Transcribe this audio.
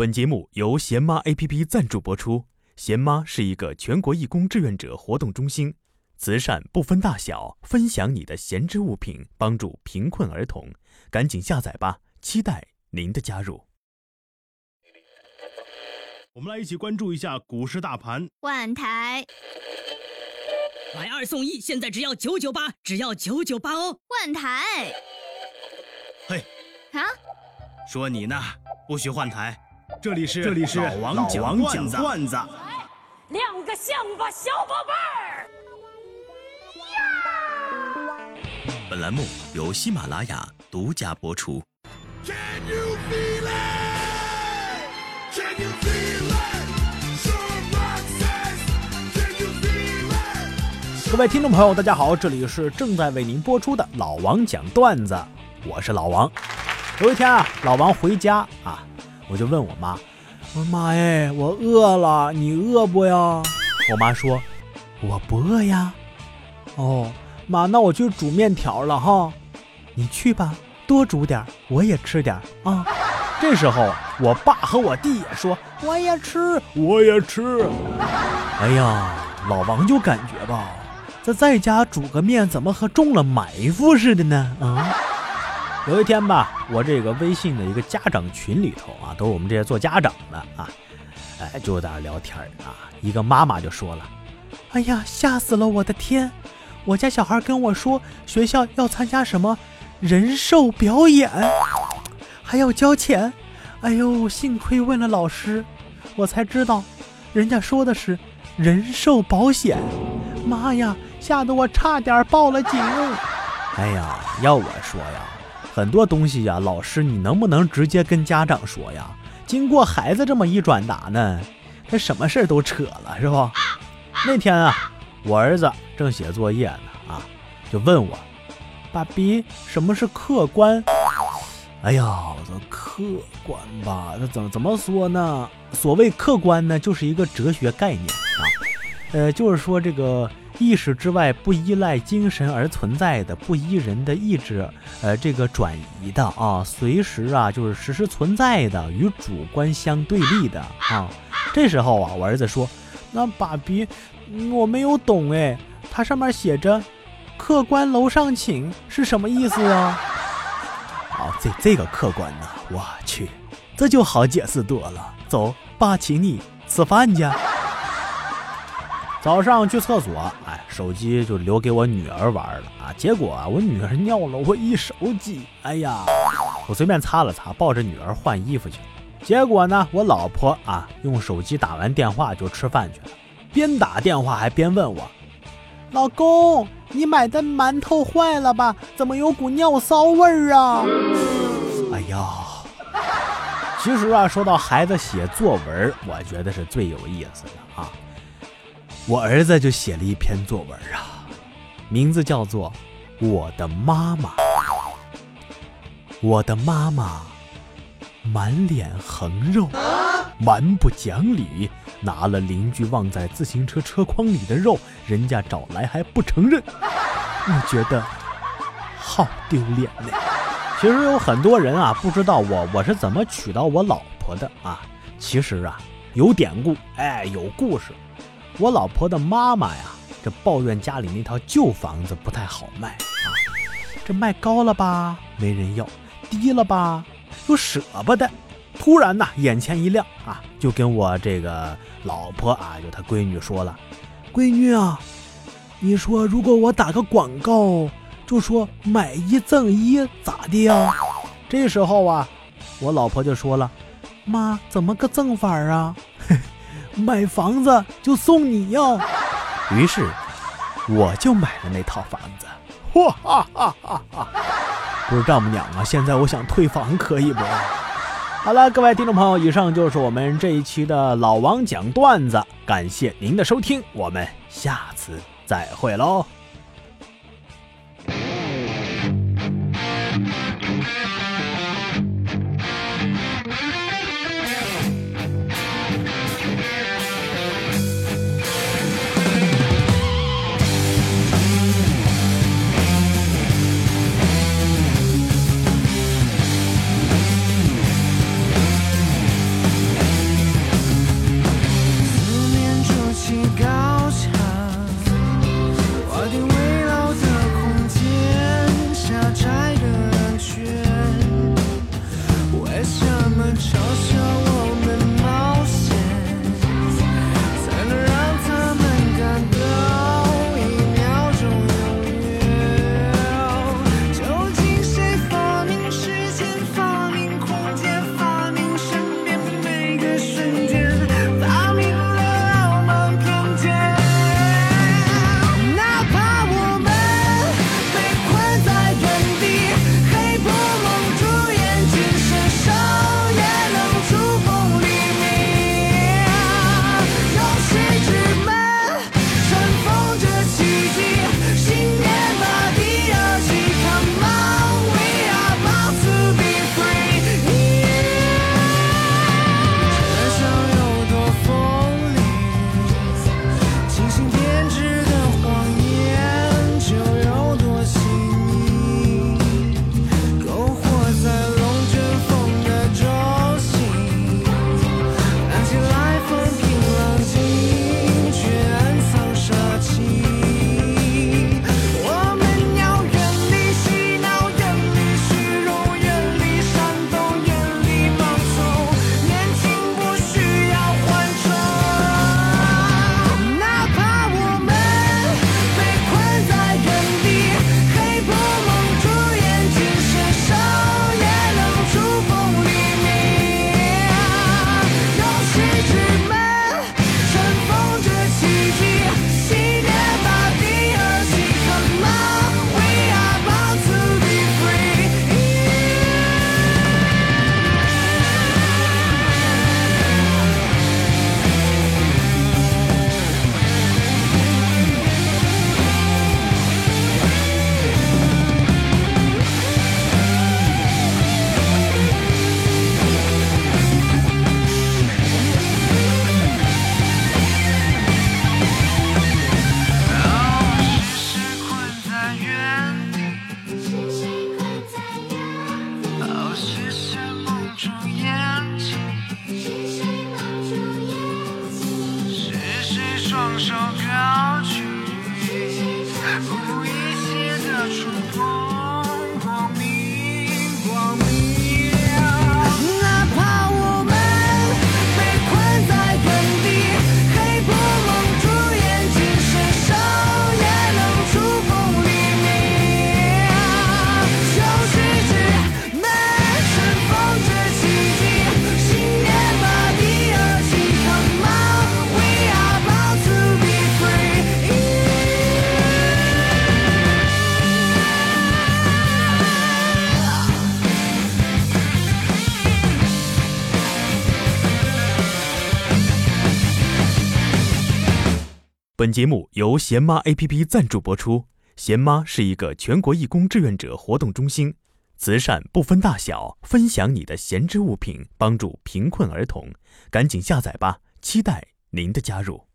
本节目由贤妈 APP 赞助播出。贤妈是一个全国义工志愿者活动中心，慈善不分大小，分享你的闲置物品，帮助贫困儿童。赶紧下载吧，期待您的加入。我们来一起关注一下股市大盘。万台，买二送一，现在只要九九八，只要九九八哦。万台，嘿，啊，说你呢，不许换台。这里是这里是老王讲老王讲段子。亮个相吧，小宝贝儿。本栏目由喜马拉雅独家播出。各位听众朋友，大家好，这里是正在为您播出的老王讲段子，我是老王。有一天啊，老王回家啊，我就问我妈，我说妈哎，我饿了，你饿不呀？我妈说，我不饿呀。哦，妈，那我去煮面条了哈，你去吧，多煮点，我也吃点啊。这时候，我爸和我弟也说，我也吃，我也吃。哎呀，老王就感觉吧，这在家煮个面怎么和中了埋伏似的呢？啊！有一天吧，我这个微信的一个家长群里头啊，都是我们这些做家长的啊，哎，就在那聊天啊。一个妈妈就说了：“哎呀，吓死了！我的天，我家小孩跟我说学校要参加什么人兽表演，还要交钱。哎呦，幸亏问了老师，我才知道，人家说的是人寿保险。妈呀，吓得我差点报了警。哎呀，要我说呀。”很多东西呀，老师你能不能直接跟家长说呀？经过孩子这么一转达呢，他什么事儿都扯了，是不？那天啊，我儿子正写作业呢，啊，就问我，爸比，什么是客观？哎呀，这客观吧，那怎么怎么说呢？所谓客观呢，就是一个哲学概念啊，呃，就是说这个。意识之外不依赖精神而存在的，不依人的意志，呃，这个转移的啊，随时啊就是实时存在的，与主观相对立的啊。这时候啊，我儿子说：“那爸比，我没有懂哎，它上面写着‘客官楼上请’是什么意思啊？”啊，这这个客官呢，我去，这就好解释多了。走，爸请你吃饭去。早上去厕所，哎，手机就留给我女儿玩了啊。结果啊，我女儿尿了我一手机，哎呀，我随便擦了擦，抱着女儿换衣服去。结果呢，我老婆啊，用手机打完电话就吃饭去了，边打电话还边问我：“老公，你买的馒头坏了吧？怎么有股尿骚味儿啊？”哎呀，其实啊，说到孩子写作文，我觉得是最有意思的啊。我儿子就写了一篇作文啊，名字叫做《我的妈妈》。我的妈妈满脸横肉，蛮不讲理，拿了邻居忘在自行车车筐里的肉，人家找来还不承认，我觉得好丢脸呢。其实有很多人啊，不知道我我是怎么娶到我老婆的啊。其实啊，有典故，哎，有故事。我老婆的妈妈呀，这抱怨家里那套旧房子不太好卖啊，这卖高了吧没人要，低了吧又舍不得。突然呐，眼前一亮啊，就跟我这个老婆啊，就她闺女说了：“闺女啊，你说如果我打个广告，就说买一赠一，咋的呀？”这时候啊，我老婆就说了：“妈，怎么个赠法啊？”买房子就送你哟！于是我就买了那套房子。嚯哈哈哈哈！不是丈母娘啊，现在我想退房，可以不？好了，各位听众朋友，以上就是我们这一期的老王讲段子，感谢您的收听，我们下次再会喽。一首歌曲，不顾一切的冲动。本节目由贤妈 APP 赞助播出。贤妈是一个全国义工志愿者活动中心，慈善不分大小，分享你的闲置物品，帮助贫困儿童。赶紧下载吧，期待您的加入。